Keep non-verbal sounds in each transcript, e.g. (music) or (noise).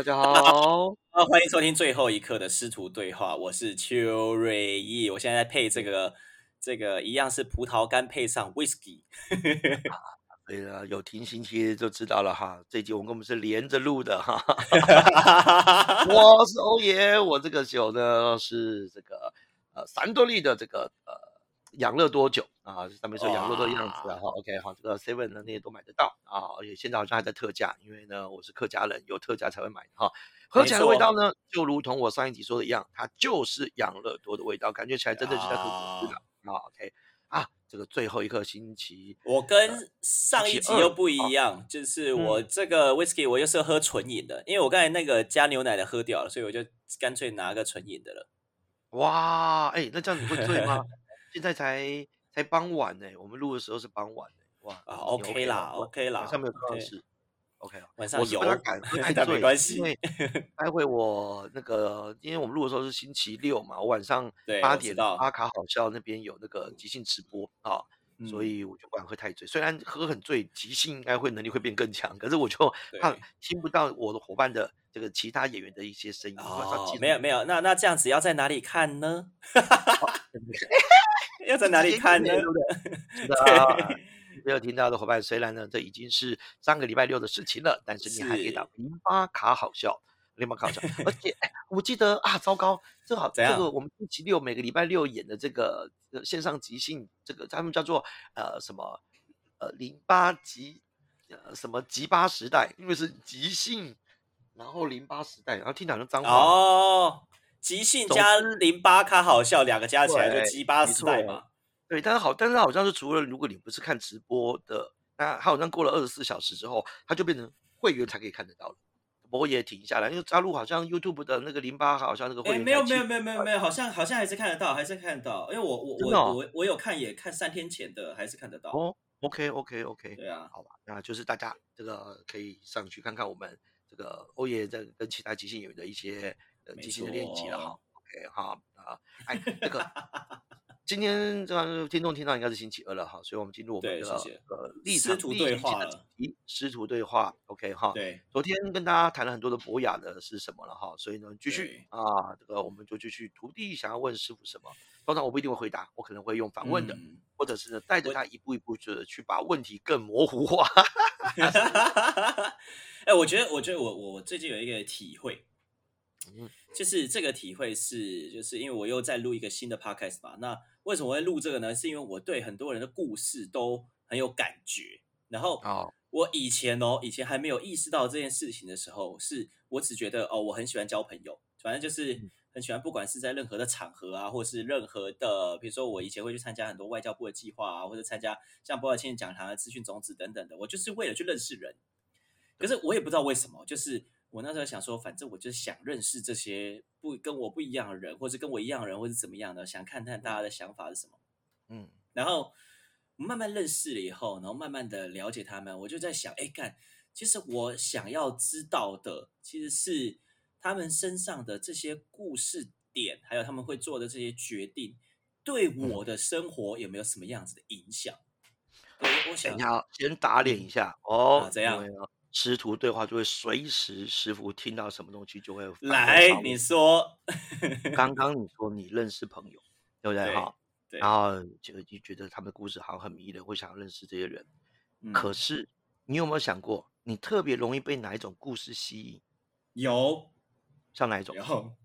大家好，啊，(laughs) 欢迎收听最后一刻的师徒对话，我是邱瑞义，我现在在配这个这个一样是葡萄干配上 whisky，对了，有听星期就知道了哈，这集我们跟我们是连着录的哈，(laughs) 我是欧爷，我这个酒呢是这个呃三多利的这个呃养乐多酒啊，上面说养乐多的样子啊哈，OK 好，这个 Seven 呢那些都买得到啊，而且现在好像还在特价，因为呢我是客家人，有特价才会买哈。喝起来的味道呢，就如同我上一集说的一样，它就是养乐多的味道，感觉起来真的是在喝果汁的啊。OK 啊，这个最后一个星期，我跟上一集又不一样，就是我这个 whisky 我又是喝纯饮的，因为我刚才那个加牛奶的喝掉了，所以我就干脆拿个纯饮的了。哇，哎，那这样你会醉吗？现在才才傍晚呢，我们录的时候是傍晚呢。哇啊，OK 啦，OK 啦，晚上没有考试。OK 晚上有赶 (laughs) 太没关系，因为待会我那个，因为我们录的时候是星期六嘛，我晚上八点阿卡好笑那边有那个即兴直播啊，所以我就不敢喝太醉。虽然喝很醉，即兴应该会能力会变更强，可是我就 (laughs) 怕听不到我的伙伴的这个其他演员的一些声音。哦，没有没有，那那这样子要在哪里看呢？要在哪里看呢？(laughs) 对。没有听到的伙伴，虽然呢，这已经是上个礼拜六的事情了，但是你还可以打零八卡好笑，零八卡好笑。而且，我记得啊，糟糕，正好这个我们星期六每个礼拜六演的这个线上即兴，这个他们叫做呃什么呃零八即呃什么即八时代，因为是即兴，然后零八时代，然后听起来像脏话哦，即兴加零八卡好笑两个加起来就即八时代嘛。对，但是好，但是好像是除了如果你不是看直播的，那他好像过了二十四小时之后，他就变成会员才可以看得到了。我也停下来，因为加入好像 YouTube 的那个零八，好像那个会员。没有没有没有没有没有，好像好像还是看得到，还是看得到。因为我我我我我有看，也看三天前的，还是看得到。哦，OK OK OK，对啊，好吧，那就是大家这个可以上去看看我们这个欧爷在跟其他即兴演员的一些即兴的练习了哈。OK 哈啊，哎这个。今天这个听众听到应该是星期二了哈，所以我们进入我们的呃立场立对话了。师徒对话，OK 哈。对，昨天跟大家谈了很多的博雅的是什么了哈，所以呢继续啊，这个我们就继续徒弟想要问师傅什么，通常我不一定会回答，我可能会用反问的，或者是呢带着他一步一步的去把问题更模糊化。(laughs) 哎，我觉得，我觉得我我最近有一个体会。就是这个体会是，就是因为我又在录一个新的 podcast 嘛。那为什么会录这个呢？是因为我对很多人的故事都很有感觉。然后，我以前哦，以前还没有意识到这件事情的时候，是我只觉得哦，我很喜欢交朋友，反正就是很喜欢，不管是在任何的场合啊，或是任何的，比如说我以前会去参加很多外交部的计划啊，或者参加像博尔钦讲堂的资讯种子等等的，我就是为了去认识人。可是我也不知道为什么，就是。我那时候想说，反正我就想认识这些不跟我不一样的人，或者跟我一样的人，或者怎么样的，想看看大家的想法是什么。嗯，然后慢慢认识了以后，然后慢慢的了解他们，我就在想，哎，干，其实我想要知道的，其实是他们身上的这些故事点，还有他们会做的这些决定，对我的生活有没有什么样子的影响？我我想要先打脸一下哦，怎样？师徒对话就会随时，师傅听到什么东西就会来。你说，刚 (laughs) 刚你说你认识朋友，对不对？哈，然后就就觉得他们的故事好像很迷人，会想要认识这些人。可是你有没有想过，你特别容易被哪一种故事吸引？有，像哪一种？有，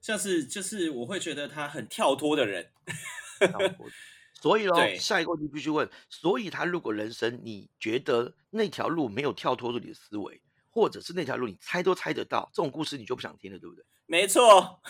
像是就是我会觉得他很跳脱的人。所以喽，下一个问题必须问：所以他如果人生你觉得那条路没有跳脱出你的思维，或者是那条路你猜都猜得到，这种故事你就不想听了，对不对？没错。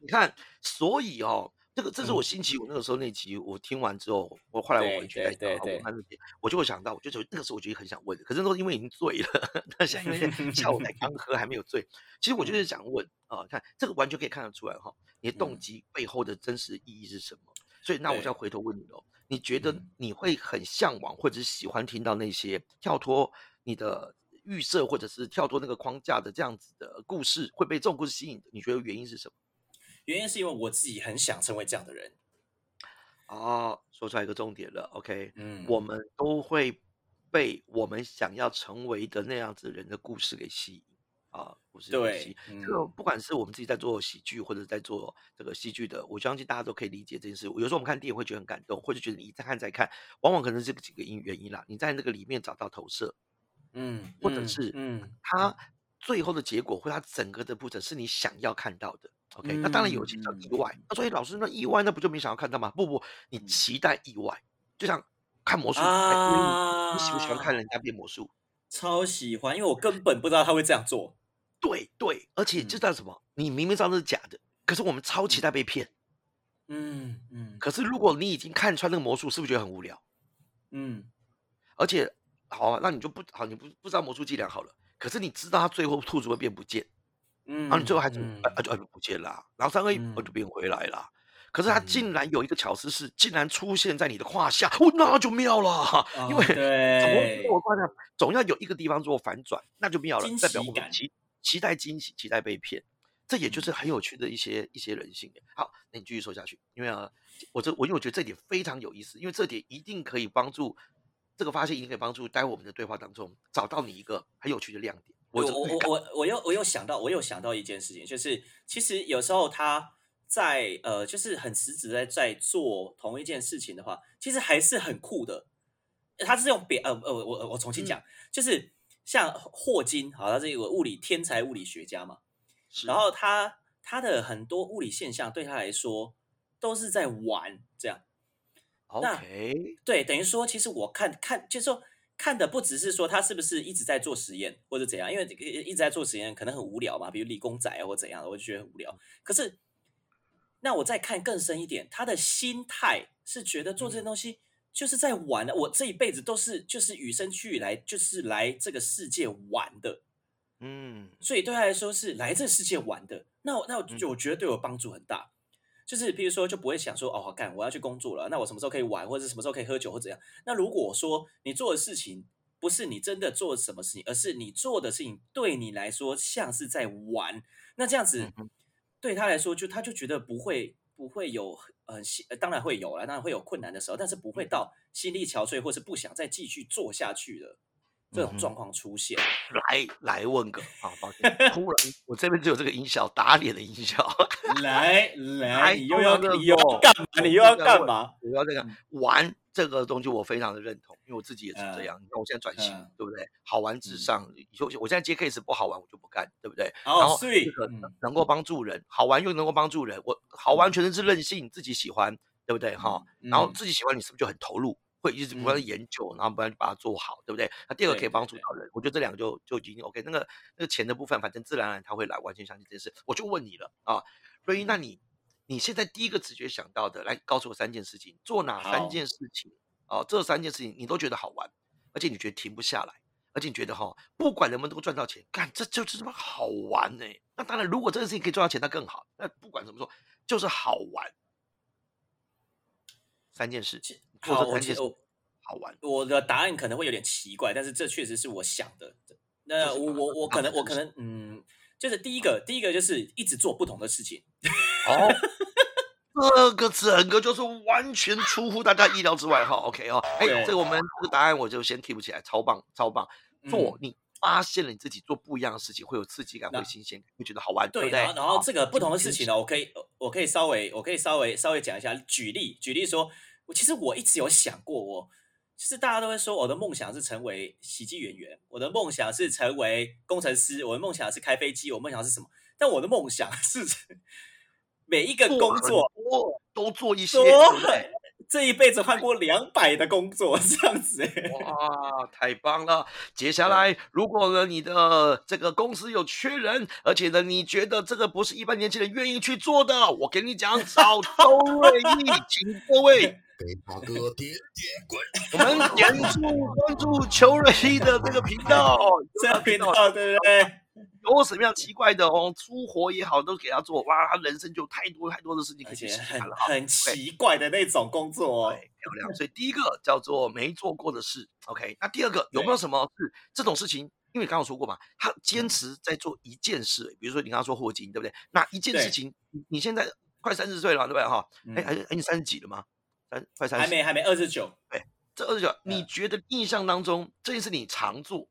你看，(laughs) 所以哦，这个这是我星期五那个时候那集，我听完之后，我后来我回去再讲，我看那集，我就会想到，我就觉得那个时候我觉得很想问，可是那时候因为已经醉了，那现在因为下午才 (laughs) 刚喝，还没有醉。其实我就是想问啊，看这个完全可以看得出来哈，你的动机背后的真实意义是什么？所以，那我就要回头问你喽。你觉得你会很向往，或者是喜欢听到那些跳脱你的预设，或者是跳脱那个框架的这样子的故事，会被这种故事吸引？你觉得原因是什么？原因是因为我自己很想成为这样的人。哦，说出来一个重点了。OK，嗯，我们都会被我们想要成为的那样子人的故事给吸引。啊，故事对戏。这个不管是我们自己在做喜剧，或者在做这个戏剧的，我相信大家都可以理解这件事。有时候我们看电影会觉得很感动，或者觉得你再看再看，往往可能是这几个因原因啦。你在那个里面找到投射，嗯，或者是嗯，他最后的结果或他整个的步骤是你想要看到的。OK，那当然有些叫意外。那所以，老师，那意外那不就没想要看到吗？”不不，你期待意外，就像看魔术，你喜不喜欢看人家变魔术？超喜欢，因为我根本不知道他会这样做。对对，而且知道什么？你明明知道那是假的，可是我们超期待被骗。嗯嗯。可是如果你已经看穿那个魔术，是不是觉得很无聊？嗯。而且，好啊，那你就不好，你不不知道魔术伎俩好了。可是你知道他最后兔子会变不见，嗯，然后你最后还是啊就啊就不见了，然后三个我就变回来了。可是他竟然有一个巧思是，竟然出现在你的胯下，哦，那就妙了，因为对，我发现总要有一个地方做反转，那就妙了，代表我们期期待惊喜，期待被骗，这也就是很有趣的一些一些人性。好，那你继续说下去，因为啊，我这我因为我觉得这点非常有意思，因为这点一定可以帮助这个发现，一定可以帮助待会我们的对话当中找到你一个很有趣的亮点。我我我我我又我又想到，我又想到一件事情，就是其实有时候他。在呃，就是很实质在在做同一件事情的话，其实还是很酷的。他是用别呃呃，我我重新讲，就是像霍金，好，他是一个物理天才物理学家嘛。然后他他的很多物理现象对他来说都是在玩这样。OK，对，等于说，其实我看看，就是说看的不只是说他是不是一直在做实验或者怎样，因为一直在做实验可能很无聊嘛，比如理工仔啊或怎样的，我就觉得很无聊。可是。那我再看更深一点，他的心态是觉得做这些东西就是在玩的。我这一辈子都是就是与生俱来，就是来这个世界玩的，嗯，所以对他来说是来这个世界玩的。那我那我就我觉得对我帮助很大，就是比如说就不会想说哦，干我要去工作了，那我什么时候可以玩，或者什么时候可以喝酒或怎样？那如果说你做的事情不是你真的做什么事情，而是你做的事情对你来说像是在玩，那这样子。对他来说，就他就觉得不会不会有很呃，当然会有啦，当然会有困难的时候，但是不会到心力憔悴或是不想再继续做下去的这种状况出现。(laughs) 来来问个啊，抱歉，突然我这边只有这个音效打脸的音效。(laughs) 来来，你又要你又要干嘛？你又要干嘛？我要这个玩。这个东西我非常的认同，因为我自己也是这样。你看我现在转型，对不对？好玩至上。以后我现在接 case 不好玩，我就不干，对不对？然后这个能够帮助人，好玩又能够帮助人，我好玩全是任性，自己喜欢，对不对？哈。然后自己喜欢，你是不是就很投入，会一直不断的研究，然后不断把它做好，对不对？那第二个可以帮助到人，我觉得这两个就就已经 OK。那个那个钱的部分，反正自然而然他会来，完全相信这件事。我就问你了啊，瑞英，那你你现在第一个直觉想到的，来告诉我三件事情，做哪三件事情？哦，这三件事情你都觉得好玩，而且你觉得停不下来，而且你觉得哈，不管能不能够赚到钱，干这就是这么好玩呢。那当然，如果这件事情可以赚到钱，那更好。那不管怎么说，就是好玩。三件事情，好，我觉好玩。我的答案可能会有点奇怪，但是这确实是我想的。那我我我可能我可能嗯，就是第一个，第一个就是一直做不同的事情。哦。这个整个就是完全出乎大家意料之外哈，(laughs) OK 哦，哎，这个我们这个答案我就先提不起来，超棒超棒。做你发现了你自己做不一样的事情，会有刺激感，会新鲜，会觉得好玩，对不对？然后这个不同的事情呢，我可以我可以稍微我可以稍微稍微讲一下，举例举例说，我其实我一直有想过，我其实大家都会说我的梦想是成为喜剧演员，我的梦想是成为工程师，我的梦想是开飞机，我梦想是什么？但我的梦想是。每一个工作都做一些，这一辈子换过两百的工作，这样子。哇，太棒了！接下来，如果呢你的这个公司有缺人，而且呢你觉得这个不是一般年轻人愿意去做的，我跟你讲，找周瑞义，请各位。给大哥点点关我们点注关注邱瑞义的这个频道，这个频道对不对？(laughs) 有什么样奇怪的哦，出活也好，都给他做哇，他人生就太多太多的事情可以很很奇怪的那种工作，对，漂亮。所以第一个叫做没做过的事，OK。那第二个有没有什么是这种事情？因为刚刚说过嘛，他坚持在做一件事，比如说你刚刚说霍金，对不对？那一件事情，你现在快三十岁了，对不对？哈，哎，还是哎，你三十几了吗？三快三十，还没还没二十九。对，这二十九，你觉得印象当中这件事你常做？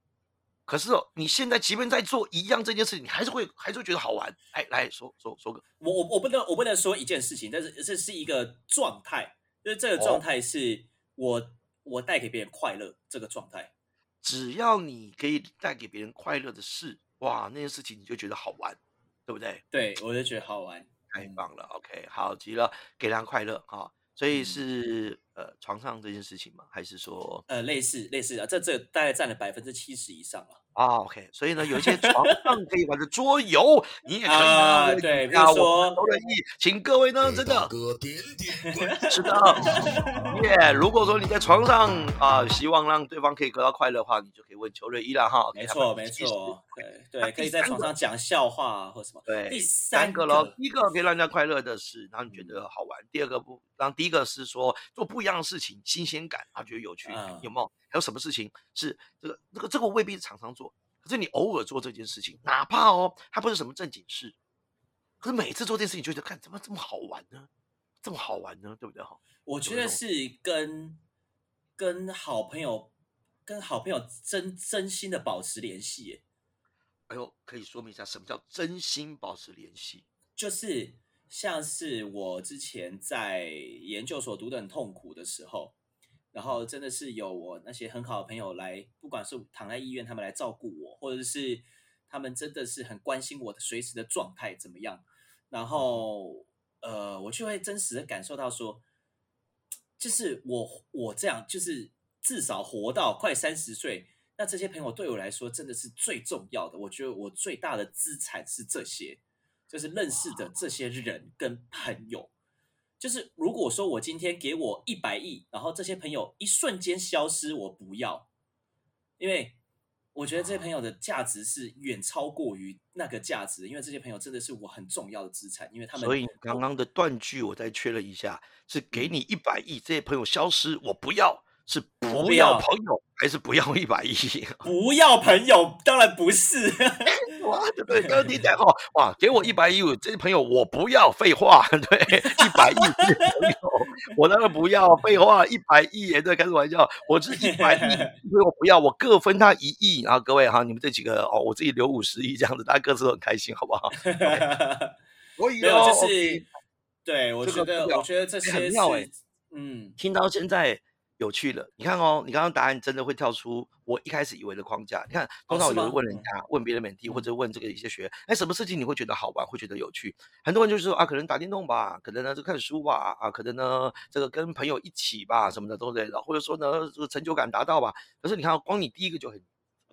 可是哦，你现在即便在做一样这件事情，你还是会还是会觉得好玩。哎，来说说说个，我我我不能我不能说一件事情，但是这是一个状态，就是这个状态是我我带给别人快乐这个状态。只要你可以带给别人快乐的事，哇，那件事情你就觉得好玩，对不对？对，我就觉得好玩，太棒了。OK，好极了，给人快乐啊。所以是呃床上这件事情吗？还是说呃类似类似的？这这大概占了百分之七十以上了。啊，OK，所以呢，有一些床上可以玩的桌游，你也可以啊。对，比如说都乐意，请各位呢，真的哥点点是的，(laughs) 耶！如果说你在床上啊，希望让对方可以得到快乐的话，你就可以问邱瑞一了哈。没错，没错，对对，可以在床上讲笑话或什么。对，第三个喽，第一个可以让人家快乐的事，然后你觉得好玩；第二个不，然后第一个是说做不一样的事情，新鲜感，啊，觉得有趣，有没有？还有什么事情是这个、这个、这个未必是常常做，可是你偶尔做这件事情，哪怕哦，它不是什么正经事，可是每次做这件事情，就觉得看怎么这么好玩呢？这么好玩呢？对不对？哈，我觉得是跟跟好朋友、跟好朋友真真心的保持联系。哎呦，可以说明一下什么叫真心保持联系？就是像是我之前在研究所读的很痛苦的时候。然后真的是有我那些很好的朋友来，不管是躺在医院，他们来照顾我，或者是他们真的是很关心我的随时的状态怎么样。然后呃，我就会真实的感受到说，就是我我这样，就是至少活到快三十岁，那这些朋友对我来说真的是最重要的。我觉得我最大的资产是这些，就是认识的这些人跟朋友。就是如果说我今天给我一百亿，然后这些朋友一瞬间消失，我不要，因为我觉得这些朋友的价值是远超过于那个价值，因为这些朋友真的是我很重要的资产，因为他们。所以刚刚的断句我再确认一下，是给你一百亿，这些朋友消失，我不要，是不要朋友。还是不要一百亿？(laughs) 不要朋友，当然不是。(laughs) 哇，对不对，刚刚你讲哈，哇，给我一百亿，这些朋友我不要，废话，(laughs) 对，一百亿朋友，我当然不要，废话，一百亿也在开玩笑，我是一百亿，所以我不要，我各分他一亿，然后各位哈，你们这几个哦，我自己留五十亿这样子，大家各自都很开心，好不好？所以哦，就是，对我觉得，我觉得这些很妙哎，嗯，听到现在。有趣了，你看哦，你刚刚答案真的会跳出我一开始以为的框架。你看，通常我就会问人家，问别的免提，或者问这个一些学，哎，什么事情你会觉得好玩，会觉得有趣？很多人就是说啊，可能打电动吧，可能呢就看书吧，啊，可能呢这个跟朋友一起吧，什么的都类的，或者说呢这个成就感达到吧。可是你看，光你第一个就很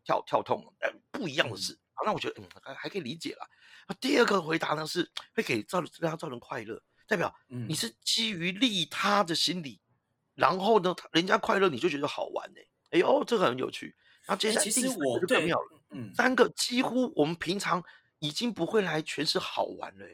跳跳痛，哎，不一样的事，那我觉得嗯还还可以理解了。那第二个回答呢是会给造让他造成快乐，代表你是基于利他的心理。然后呢，人家快乐你就觉得好玩呢。哎呦，这个很有趣。然后接下来第三个就更妙了。嗯，三个几乎我们平常已经不会来全是好玩了。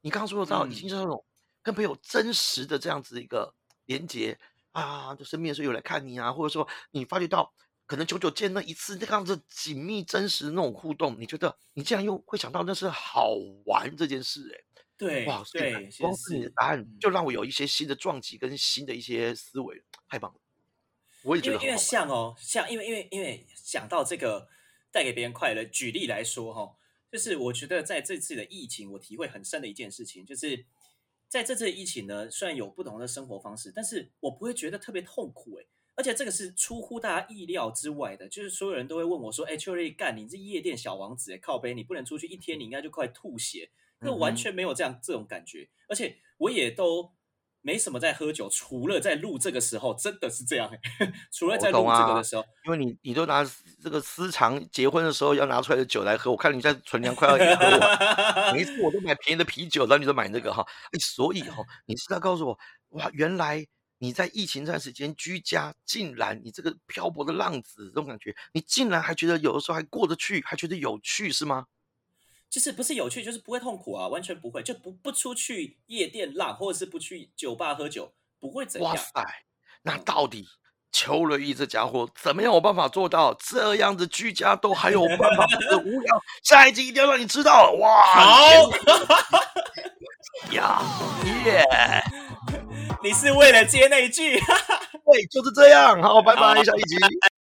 你刚刚说到已经是那种跟朋友真实的这样子一个连接啊，就身边的时候有来看你啊，或者说你发觉到可能久久见那一次那样子紧密真实的那种互动，你觉得你竟然又会想到那是好玩这件事哎。对，哇，对，光是你的答案就让我有一些新的撞击跟新的一些思维，太棒了！我也觉得，因为像哦，像因为因为因为想到这个带给别人快乐，举例来说哈，就是我觉得在这次的疫情，我体会很深的一件事情，就是在这次疫情呢，虽然有不同的生活方式，但是我不会觉得特别痛苦哎，而且这个是出乎大家意料之外的，就是所有人都会问我说：“哎，秋瑞干，你是夜店小王子哎，靠背，你不能出去一天，你应该就快吐血。”那完全没有这样这种感觉，而且我也都没什么在喝酒，除了在录这个时候，真的是这样。(laughs) 除了在录这个的时候，因为你你都拿这个私藏结婚的时候要拿出来的酒来喝，我看你在存粮快要喝完，每一次我都买便宜的啤酒，然后你都买那个哈。哎，所以哈，你是在告诉我，哇，原来你在疫情这段时间居家，竟然你这个漂泊的浪子这种感觉，你竟然还觉得有的时候还过得去，还觉得有趣，是吗？就是不是有趣，就是不会痛苦啊，完全不会，就不不出去夜店浪，或者是不去酒吧喝酒，不会怎样。哇塞，那到底邱瑞义这家伙怎么样有办法做到这样子居家都还有办法的无聊？下一集一定要让你知道，哇！好 (laughs) 呀耶！(laughs) 你是为了接那一句？(laughs) 对，就是这样。好，拜拜，下一集。